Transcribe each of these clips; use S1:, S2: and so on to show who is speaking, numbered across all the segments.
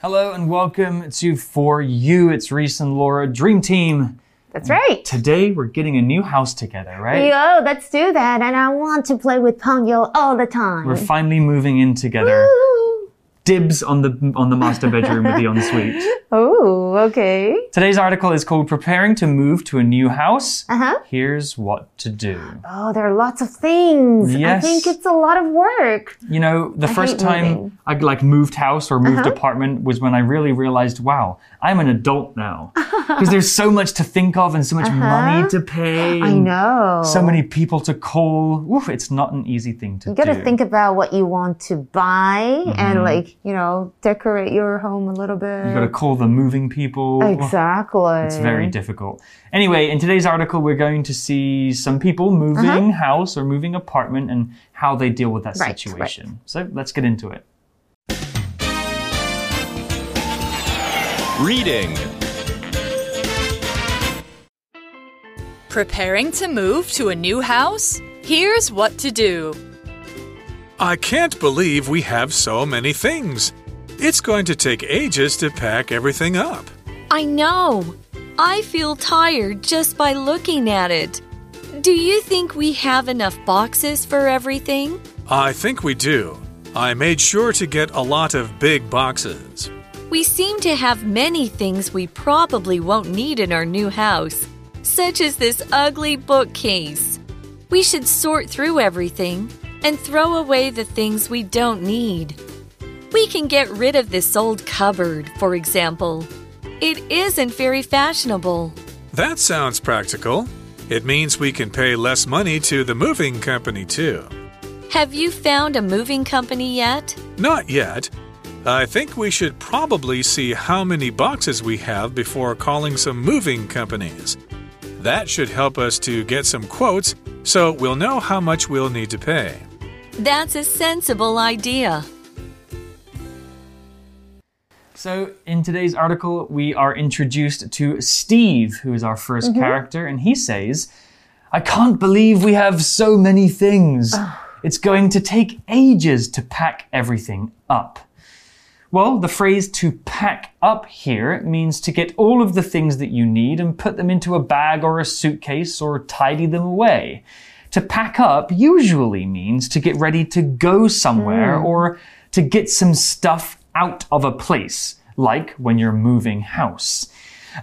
S1: Hello and welcome to For You. It's Reese and Laura, Dream Team.
S2: That's right.
S1: Today we're getting a new house together, right?
S2: Yo, let's do that. And I want to play with Ponyo all the time.
S1: We're finally moving in together.
S2: Woo.
S1: Dibs on the on the master bedroom with the ensuite.
S2: Oh, okay.
S1: Today's article is called Preparing to Move to a New House.
S2: Uh huh.
S1: Here's what to do.
S2: Oh, there are lots of things.
S1: Yes.
S2: I think it's a lot of work.
S1: You know, the first time
S2: moving.
S1: I like moved house or moved
S2: Uh-huh.
S1: apartment was when I really realized, wow, I'm an adult now. Because there's so much to think of and so much money to pay.
S2: I know.
S1: So many people to call. Oof, it's not an easy thing to do.
S2: You got to think about what you want to buy
S1: Mm-hmm.
S2: and, like, you know, decorate your home a little bit.
S1: You've got to call the moving people.
S2: Exactly.
S1: It's very difficult. Anyway, in today's article, we're going to see some people moving uh-huh. house or moving apartment and how they deal with that.
S2: Right,
S1: situation. So let's get into it.
S3: Reading.
S4: Preparing to move to a new house? Here's what to do.
S5: I can't believe we have so many things. It's going to take ages to pack everything up.
S6: I know. I feel tired just by looking at it. Do you think we have enough boxes for everything?
S5: I think we do. I made sure to get a lot of big boxes.
S6: We seem to have many things we probably won't need in our new house, such as this ugly bookcase. We should sort through everything and throw away the things we don't need. We can get rid of this old cupboard, for example. It isn't very fashionable.
S5: That sounds practical. It means we can pay less money to the moving company, too.
S6: Have you found a moving company yet?
S5: Not yet. I think we should probably see how many boxes we have before calling some moving companies. That should help us to get some quotes so we'll know how much we'll need to pay.
S6: That's a sensible idea.
S1: So, in today's article, we are introduced to Steve, who is our 1st mm-hmm. character, and he says, I can't believe we have so many things. It's going to take ages to pack everything up. Well, the phrase to pack up here means to get all of the things that you need and put them into a bag or a suitcase or tidy them away. To pack up usually means to get ready to go somewhere or to get some stuff out of a place, like when you're moving house.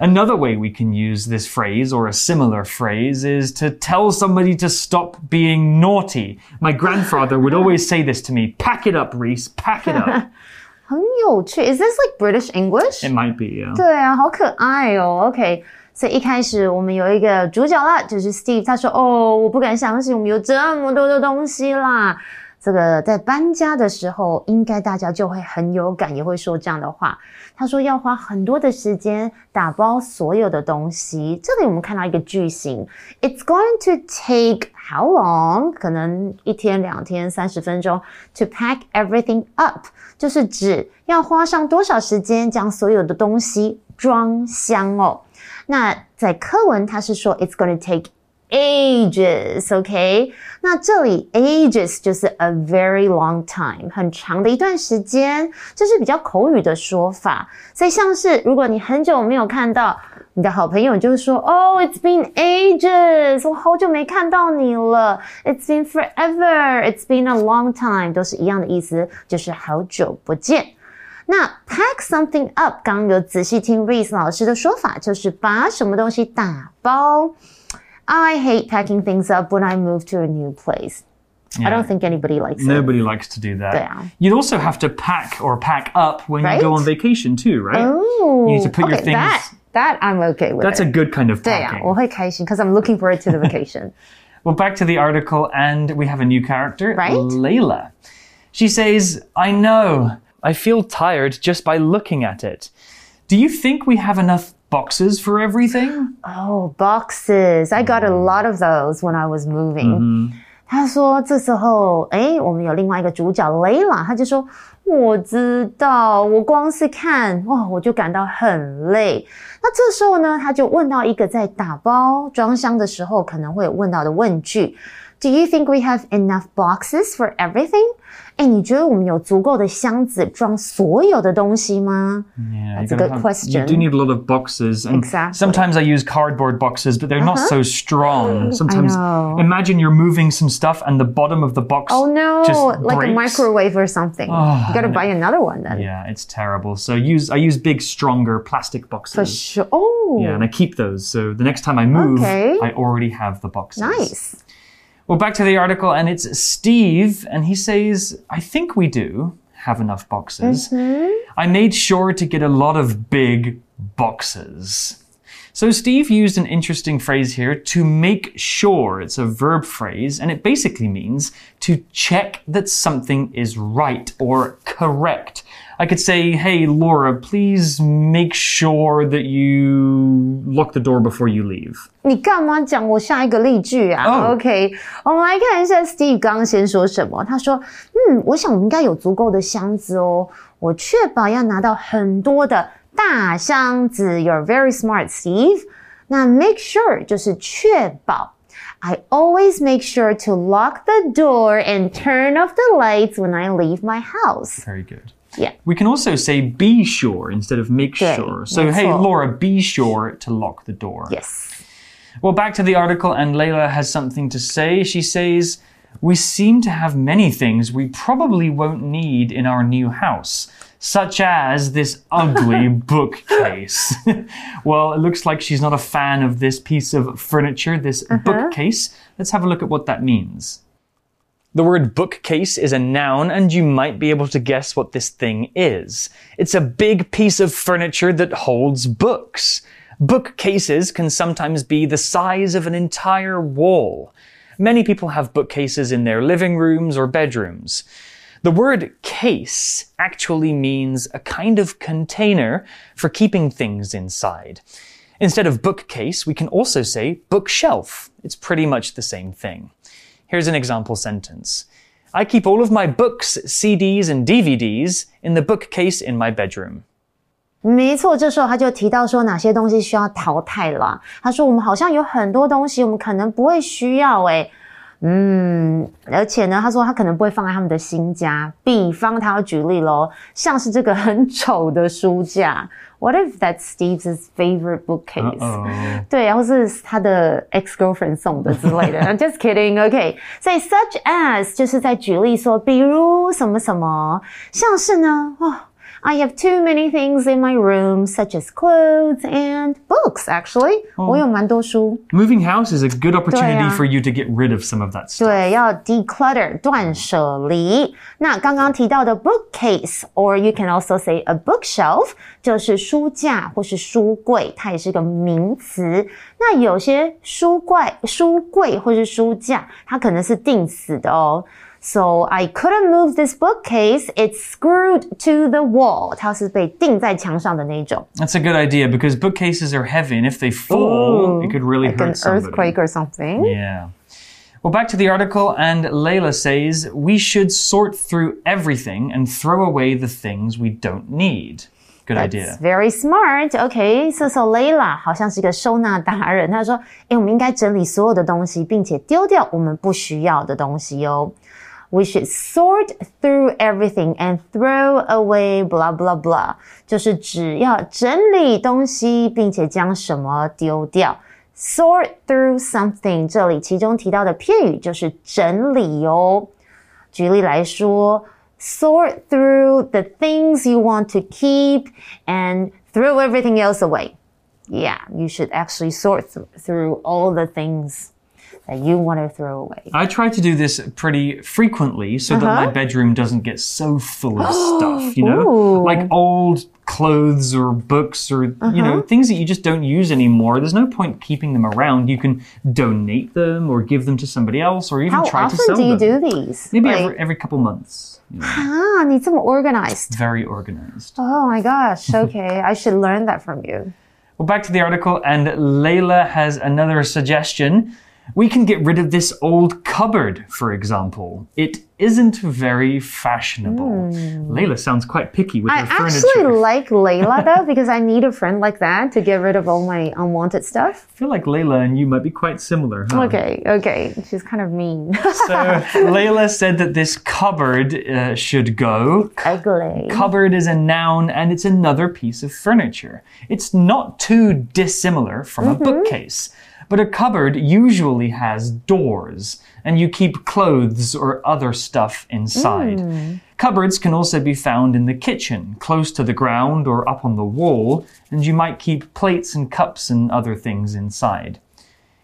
S1: Another way we can use this phrase or a similar phrase is to tell somebody to stop being naughty. My grandfather would always say this to me pack it up, Reese, pack it up.
S2: 很有趣. Is this like British English?
S1: it might be, yeah.
S2: 对啊，好可爱哦。OK， 所以一开始我们有一个主角啦，就是 Steve。他说：“哦，我不敢相信我们有这么多的东西啦。”这个在搬家的时候，应该大家就会很有感，也会说这样的话。他说要花很多的时间打包所有的东西。这里我们看到一个句型，It's going to take how long？可能一天、两天、三十分钟，to pack everything up，就是指要花上多少时间将所有的东西装箱哦。那在课文它是说 It's going to take ages，OK？、那这里 ages 就是 a very long time，很长的一段时间，这是比较口语的说法。所以像是如果你很久没有看到你的好朋友，就是说哦、i t s been ages，我好久没看到你了，It's been forever，It's been a long time，都是一样的意思，就是好久不见。那 pack something up，刚刚有仔细听 Reese 老师的说法，就是把什么东西打包。I hate packing things up when I move to a new place. I don't think anybody likes it.
S1: Nobody likes to do that.
S2: Yeah.
S1: You'd also have to pack or pack up when
S2: Right?
S1: you go on vacation too, right?
S2: Oh,
S1: You need to put your
S2: okay,
S1: things-
S2: That that I'm okay with.
S1: That's a
S2: it.
S1: good kind of
S2: 对啊，
S1: packing.
S2: 我会开心 because I'm looking forward to the vacation.
S1: Well, back to the article, and we have a new character,
S2: Right?
S1: Layla. She says, I know. I feel tired just by looking at it. Do you think we have enough boxes for everything?
S2: Oh, boxes. I got a lot of those when I was moving. 他说这时候，哎，我们有另外一个主角 Layla，他就说我知道，我光是看哇，我就感到很累。那这时候呢，他就问到一个在打包装箱的时候可能会有问到的问句。Do you think we have enough boxes for everything? 哎，你觉得我们有足够的箱子装所有的东西吗
S1: Yeah,
S2: That's
S1: you
S2: a
S1: gotta
S2: good
S1: have-
S2: question.
S1: You do need a lot of boxes. And
S2: Exactly. Uh-huh.
S1: Sometimes I use cardboard boxes, but they're not so strong. Sometimes
S2: know.
S1: imagine you're moving some stuff and the bottom of the box
S2: Oh no,
S1: just
S2: like a
S1: breaks.
S2: microwave or something. you gotta buy another one then.
S1: Yeah, it's terrible. So use I use big, stronger plastic boxes.
S2: For sure. Oh,
S1: Yeah, and I keep those. So the next time I move,
S2: Okay.
S1: I already have the boxes.
S2: nice.
S1: Well, back to the article, and it's Steve, and he says, I think we do have enough boxes. Mm-hmm. I made sure to get a lot of big boxes. So Steve used an interesting phrase here to make sure. It's a verb phrase, and it basically means to check that something is right or correct. I could say, hey, Laura, please make sure that you lock the door before you leave.
S2: 你干嘛讲我下一个例句啊、
S1: 哦
S2: o k 我们来看一下 Steve 刚刚先说什么。他说：“嗯，我想我们应该有足够的箱子哦，我确保要拿到很多的大箱子。You're very smart, Steve。那 make sure 就是确保。I always make sure to lock the door and turn off the lights when I leave my house.
S1: Very good.
S2: Yeah.
S1: We can also say be sure instead of make sure. So, hey, Laura, be sure to lock the door.
S2: Yes.
S1: Well, back to the article, and Layla has something to say. She says, We seem to have many things we probably won't need in our new house, such as this ugly bookcase. well, it looks like she's not a fan of this piece of furniture, this uh -huh. bookcase. Let's have a look at what that means. The word bookcase is a noun, and you might be able to guess what this thing is. It's a big piece of furniture that holds books. Bookcases can sometimes be the size of an entire wall. Many people have bookcases in their living rooms or bedrooms. The word case actually means a kind of container for keeping things inside. Instead of bookcase, we can also say bookshelf. It's pretty much the same thing. Here's an example sentence. I keep all of my books, CDs, and DVDs in the bookcase in my bedroom.
S2: 没错，这时候他就提到说哪些东西需要淘汰啦。他说我们好像有很多东西我们可能不会需要诶、 嗯，而且呢，他说他可能不会放在他们的新家。比方他要举例喽，像是这个很丑的书架。What if that's Steve's favorite bookcase？. 对，然后是他的 ex girlfriend 送的之类的。I'm just kidding. OK，所以 such as 就是在举例说，比如什么什么，像是呢，哦。I have too many things in my room, such as clothes and books. Actually，、我有蛮多书。
S1: Moving house is a good opportunity
S2: 对啊。
S1: for you to get rid of some of that stuff.
S2: 对，要 declutter 断舍离。那刚刚提到的 bookcase，or you can also say a bookshelf，就是书架或是书柜，它也是个名词。那有些书柜、书柜或是书架，它可能是定死的哦。 So I couldn't move this bookcase. It's screwed to the wall. 它是被钉在墙上的那一种。
S1: That's a good idea because bookcases are heavy, and if they fall, it could really
S2: like an
S1: hurt somebody.
S2: earthquake or something.
S1: Yeah. Well, back to the article, and Layla says we should sort through everything and throw away the things we don't need. Good idea.
S2: That's very smart. OK，so so Layla 好像是一个收纳达人。他说：“诶，我们应该整理所有的东西，并且丢掉我们不需要的东西哦。 We should sort through everything and throw away blah blah blah，就是只要整理东西，并且将什么丢掉。Sort through something，这里其中提到的片语就是整理哦。举例来说，sort through the things you want to keep and throw everything else away. Yeah, you should actually sort th- through all the things that you want to throw away?
S1: I try to do this pretty frequently so uh
S2: -huh.
S1: that my uh-huh. bedroom doesn't get so full of stuff, you know?
S2: Ooh.
S1: Like old clothes or books or, uh -huh. you uh-huh. know, things that you just don't use anymore. There's no point keeping them around. You can donate them or give them to somebody else or even
S2: How
S1: try to sell them.
S2: How often do you
S1: them.
S2: do these?
S1: Maybe
S2: like...
S1: every, every couple months.
S2: Ah, need some organized.
S1: Very organized.
S2: Oh my gosh. Okay. I should learn that from you.
S1: Well, back to the article, and Layla has another suggestion. We can get rid of this old cupboard, for example. It isn't very fashionable. Layla sounds quite picky with
S2: I
S1: her furniture.
S2: I actually like Layla though because I need a friend like that to get rid of all my unwanted stuff.
S1: I feel like Layla and you might be quite similar. Huh?
S2: Okay, okay. She's kind of mean.
S1: So Layla said that this cupboard uh, should go.
S2: Ugly.
S1: Cupboard is a noun and it's another piece of furniture. It's not too dissimilar from a bookcase. But a cupboard usually has doors, and you keep clothes or other stuff inside. Hmm. Cupboards can also be found in the kitchen, close to the ground or up on the wall, and you might keep plates and cups and other things inside.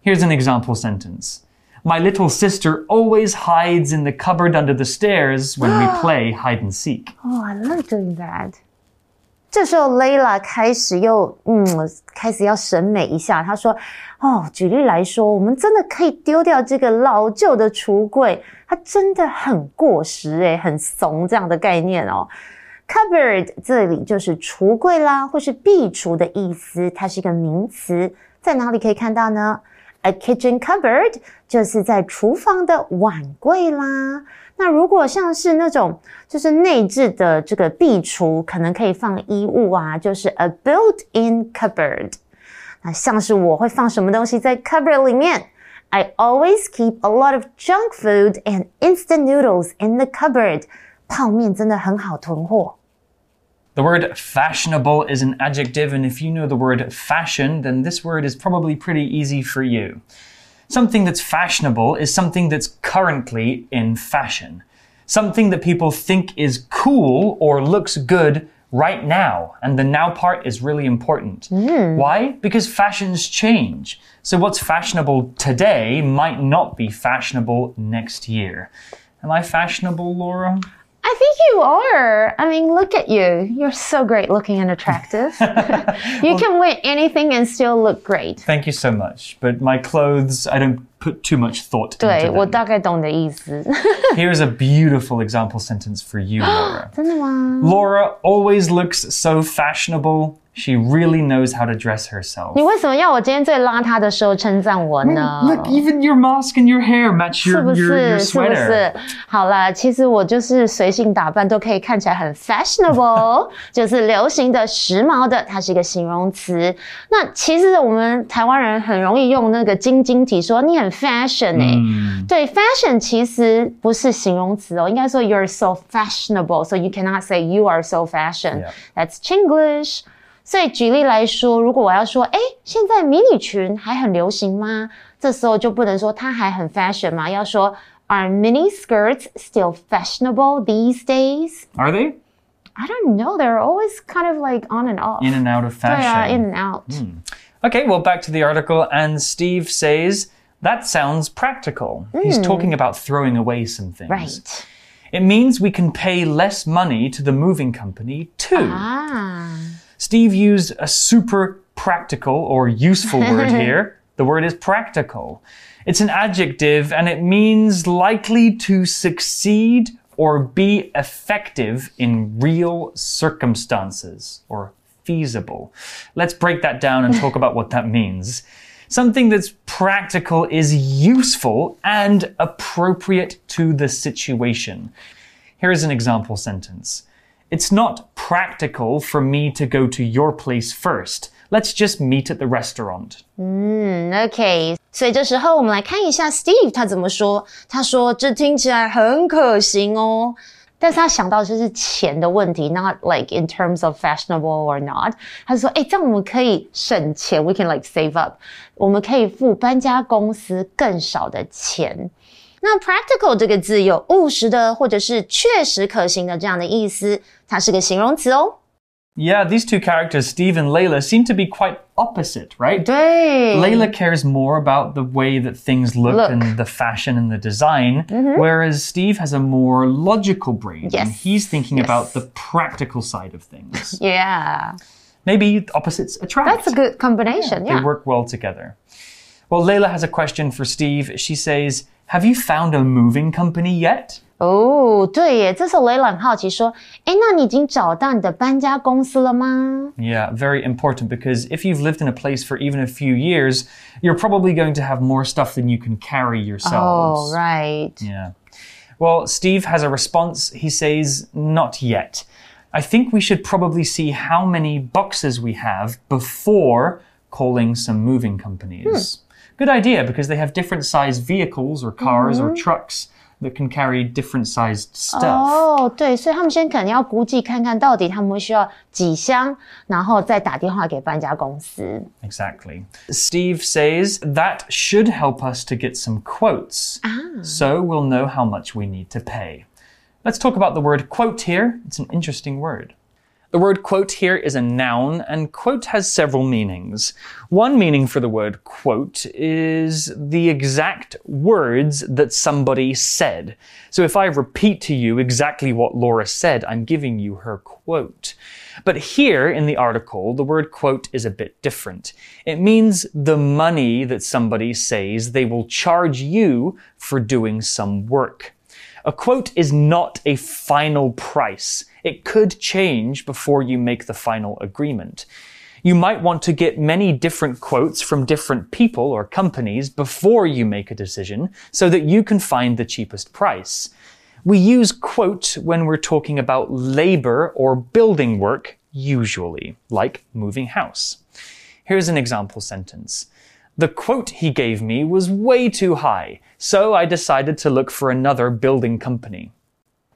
S1: Here's an example sentence. My little sister always hides in the cupboard under the stairs when we play hide and seek.
S2: Oh, I love doing that. 这时候 Layla 开始又嗯开始要审美一下，她说：“哦，举例来说，我们真的可以丢掉这个老旧的橱柜，它真的很过时诶，很怂这样的概念哦。Cupboard 这里就是橱柜啦，或是壁橱的意思，它是一个名词，在哪里可以看到呢？A kitchen cupboard 就是在厨房的碗柜啦。那如果像是那种就是内置的这个壁橱，可能可以放衣物啊，就是 a built-in cupboard。那像是我会放什么东西在 cupboard 里面？I always keep a lot of junk food and instant noodles in the cupboard。泡面真的很好囤货。
S1: The word fashionable is an adjective, and if you know the word fashion, then this word is probably pretty easy for you. Something that's fashionable is something that's currently in fashion. Something that people think is cool or looks good right now. And the now part is really important. Hmm. Why? Because fashions change. So what's fashionable today might not be fashionable next year. Am I fashionable, Laura?
S2: I think you are. I mean, look at you. You're so great looking and attractive. you can wear anything and still look great.
S1: Thank you so much. But my clothes, I don't put too much thought
S2: 对
S1: into
S2: 我
S1: them.
S2: 大概懂你的意思。
S1: Here's a beautiful example sentence for you, Laura.
S2: 真的吗？
S1: Laura always looks so fashionable. She really knows how to dress herself.
S2: 你为什么要我今天最邋遢的时候称赞我呢？
S1: Look, even your mask and your hair match
S2: 是
S1: your,
S2: 不
S1: your, your
S2: 是？是不
S1: sweater.
S2: 是？好啦，其实我就是随性打扮都可以看起来很 fashionable，就是流行的、时髦的，它是一个形容词。那其实我们台湾人很容易用那个晶晶体说你很 fashion 哎、对，fashion 其实不是形容词哦，应该说 you're so fashionable，so you cannot say you are so fashion。
S1: Yeah.
S2: That's Chinglish。所以举例来说，如果我要说，哎，现在迷你裙还很流行吗？这时候就不能说它还很 fashion 嘛，要说 Are mini skirts still fashionable these days?
S1: Are they?
S2: I don't know. They're always kind of like on and off.
S1: In and out of
S2: 对啊
S1: fashion.
S2: in and out.
S1: Okay, well, back to the article, and Steve says, that sounds practical. He's talking about throwing away some things.
S2: Right.
S1: It means we can pay less money to the moving company too.
S2: Ah.
S1: Steve used a super practical or useful word here. The word is practical. It's an adjective and it means likely to succeed or be effective in real circumstances or feasible. Let's break that down and talk about what that means. Something that's practical is useful and appropriate to the situation. Here's an example sentence. It's not practical for me to go to your place first. Let's just meet at the restaurant.
S2: OK，所以这时候我们来看一下 Steve 他怎么说。他说这听起来很可行哦， 但是他想到就是钱的问题，not like in terms of fashionable or not。他说，哎，这样我们可以省钱，we can like save up，我们可以付搬家公司更少的钱。那 practical 这个字有务实的或者是确实可行的这样的意思，它是个形容词哦。
S1: Yeah, these two characters, Steve and Layla, seem to be quite opposite, right?
S2: 对
S1: Layla cares more about the way that things look,
S2: Look.
S1: and the fashion and the design, mm-hmm. whereas Steve has a more logical brain. And
S2: Yes,
S1: he's thinking
S2: yes.
S1: about the practical side of things.
S2: Yeah,
S1: Maybe opposites attract.
S2: that's a good combination.
S1: They
S2: Yeah.
S1: work well together. Well, Layla has a question for Steve. She says, Have you found a moving company yet?
S2: 哦，对耶，这时候雷朗好奇说：“哎，那你已经找到你的搬家公司了吗
S1: Yeah, very important because if you've lived in a place for even a few years, you're probably going to have more stuff than you can carry yourselves.
S2: Oh, right.
S1: Yeah. Well, Steve has a response. He says, Not yet. I think we should probably see how many boxes we have before calling some moving companies. Good idea because they have different sized vehicles or cars or trucks that can carry different sized stuff.
S2: 哦，对，所以他们先可能要估计看看到底他们会需要几箱，然后再打电话给搬家公司。
S1: Exactly. Steve says that should help us to get some quotes. So we'll know how much we need to pay. Let's talk about the word quote here. It's an interesting word. The word quote here is a noun, and quote has several meanings. One meaning for the word quote is the exact words that somebody said. So if I repeat to you exactly what Laura said, I'm giving you her quote. But here in the article, the word quote is a bit different. It means the money that somebody says they will charge you for doing some work. A quote is not a final price. It could change before you make the final agreement. You might want to get many different quotes from different people or companies before you make a decision so that you can find the cheapest price. We use quote when we're talking about labor or building work, usually, like moving house. Here's an example sentence. The quote he gave me was way too high, so I decided to look for another building company.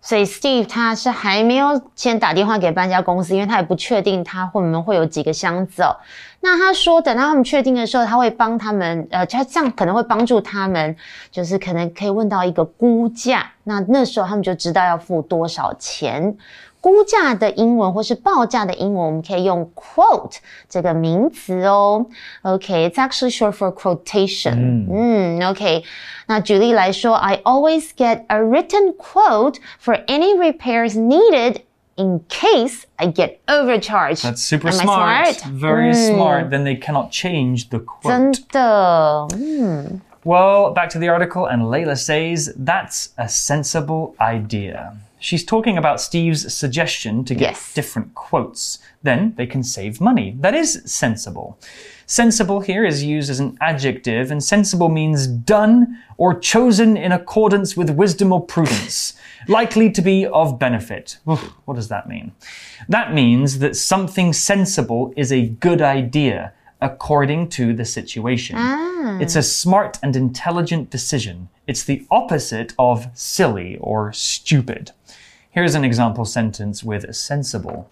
S2: 所以 Steve 他是还没有先打电话给搬家公司，因为他也不确定他会不会有几个箱子哦。那他说，等到他们确定的时候，他会帮他们，呃，他这样可能会帮助他们，就是可能可以问到一个估价。那那时候他们就知道要付多少钱。估价的英文或是报价的英文，我们可以用 quote 这个名词哦。OK，it's、actually short for quotation。嗯 o k 那举例来说，I always get a written quote for any repairs needed in case I get overcharged.
S1: That's super
S2: Am I
S1: smart.
S2: smart?
S1: Very
S2: Mm.
S1: smart. Then they cannot change the
S2: 真
S1: quote.
S2: 的，嗯
S1: Well, back to the article, and Layla says that's a sensible idea. She's talking about Steve's suggestion to get
S2: Yes.
S1: different quotes. Then they can save money. That is sensible. Sensible here is used as an adjective, and sensible means done or chosen in accordance with wisdom or prudence, likely to be of benefit. Oof, What does that mean? That means that something sensible is a good idea according to the situation. Mm. It's a smart and intelligent decision. It's the opposite of silly or stupid. Here's an example sentence with sensible.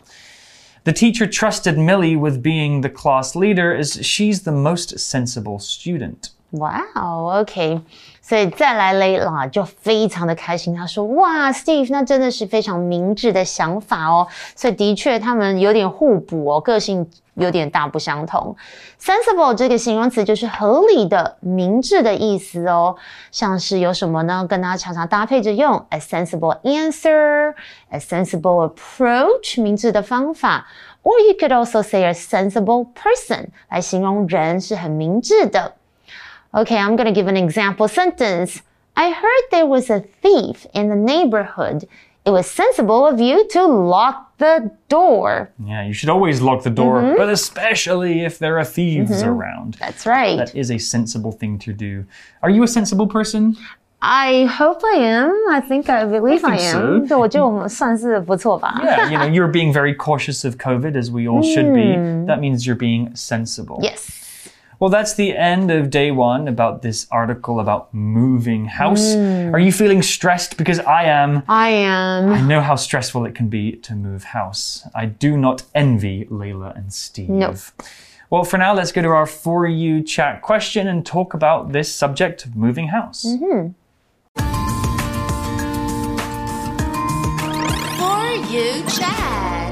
S1: The teacher trusted Millie with being the class leader as she's the most sensible student.
S2: 哇哦，OK，所以再来雷啦就非常的开心，他说哇，Steve，那真的是非常明智的想法哦。所以的确他们有点互补哦，个性有点大不相同。Sensible 这个形容词就是合理的、明智的意思哦。像是有什么呢？跟大家常常搭配着用，a sensible answer，a sensible approach，明智的方法。Or you could also say a sensible person 来形容人是很明智的。Okay, I'm going to give an example sentence. I heard there was a thief in the neighborhood. It was sensible of you to lock the door.
S1: Yeah, you should always lock the door, but especially if there are thieves around.
S2: That's right.
S1: That is a sensible thing to do. Are you a sensible person?
S2: I hope I am. I think I believe I,
S1: I think
S2: am.
S1: so.
S2: 对，我觉得我们算是不错吧。
S1: Yeah, you know, you're being very cautious of COVID, as we all should be. That means you're being sensible.
S2: Yes.
S1: Well, that's the end of day one about this article about moving house. Hmm. Are you feeling stressed? Because I am.
S2: I am.
S1: I know how stressful it can be to move house. I do not envy Layla and Steve.
S2: No.
S1: Well, for now, let's go to our For You chat question and talk about this subject of moving house. Mm-hmm.
S6: For you chat.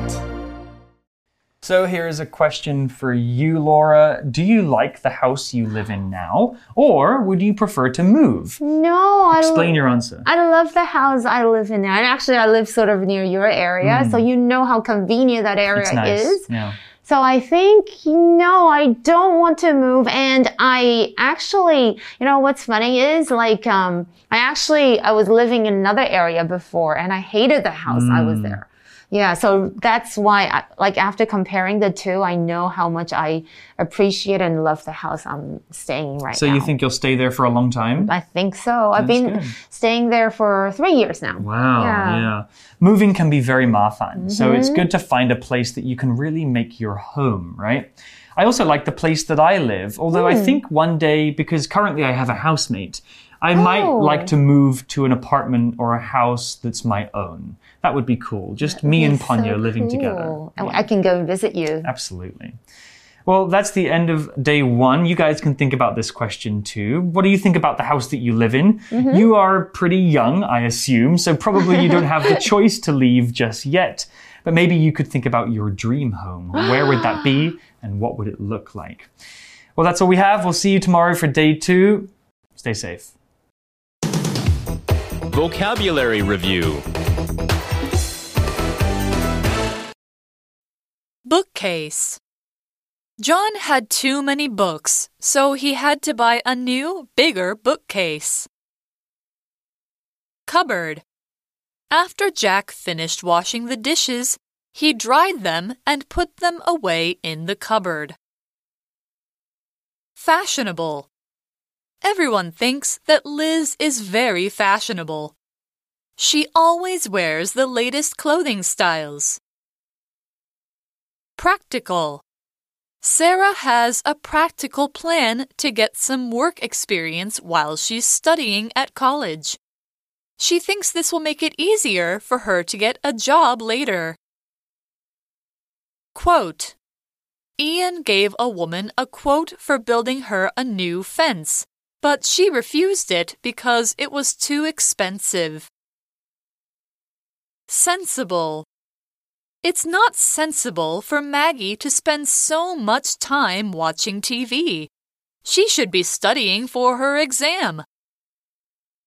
S1: So here is a question for you, Laura. Do you like the house you live in now, or would you prefer to move?
S2: No, I
S1: Explain your answer.
S2: I love the house I live in. now, And actually, I live sort of near your area, so you know how convenient that area
S1: It's nice.
S2: is.
S1: Yeah.
S2: So I think, no, I don't want to move. And I actually, you know, what's funny is like, um, I actually, I was living in another area before and I hated the house I was there. Yeah, so that's why, I, like, after comparing the two, I know how much I appreciate and love the house I'm staying right
S1: So
S2: now.
S1: you think you'll stay there for a long time?
S2: I think so. I've been
S1: good.
S2: staying there for three years now.
S1: Wow,
S2: Yeah.
S1: yeah. Moving can be very mafan, so it's mm-hmm. good to find a place that you can really make your home, right? I also like the place that I live, although I hmm. think one day, because currently I have a housemate, I might
S2: Oh.
S1: like to move to an apartment or a house that's my own. That would be cool. Just me and
S2: So
S1: Ponyo living together.
S2: cool. And I can go and visit you.
S1: Absolutely. Well, that's the end of day one. You guys can think about this question too. What do you think about the house that you live in? Mm-hmm. You are pretty young, I assume, so probably you don't have the choice to leave just yet. But maybe you could think about your dream home. Where would that be and what would it look like? Well, that's all we have. We'll see you tomorrow for day two. Stay safe.
S3: Vocabulary Review
S4: Bookcase. John had too many books, so he had to buy a new, bigger bookcase. Cupboard. After Jack finished washing the dishes, he dried them and put them away in the cupboard. Fashionable. Everyone thinks that Liz is very fashionable. She always wears the latest clothing styles. Practical. Sarah has a practical plan to get some work experience while she's studying at college. She thinks this will make it easier for her to get a job later. Quote Ian gave a woman a quote for building her a new fence, but she refused it because it was too expensive. Sensible. It's not sensible for Maggie to spend so much time watching TV. She should be studying for her exam.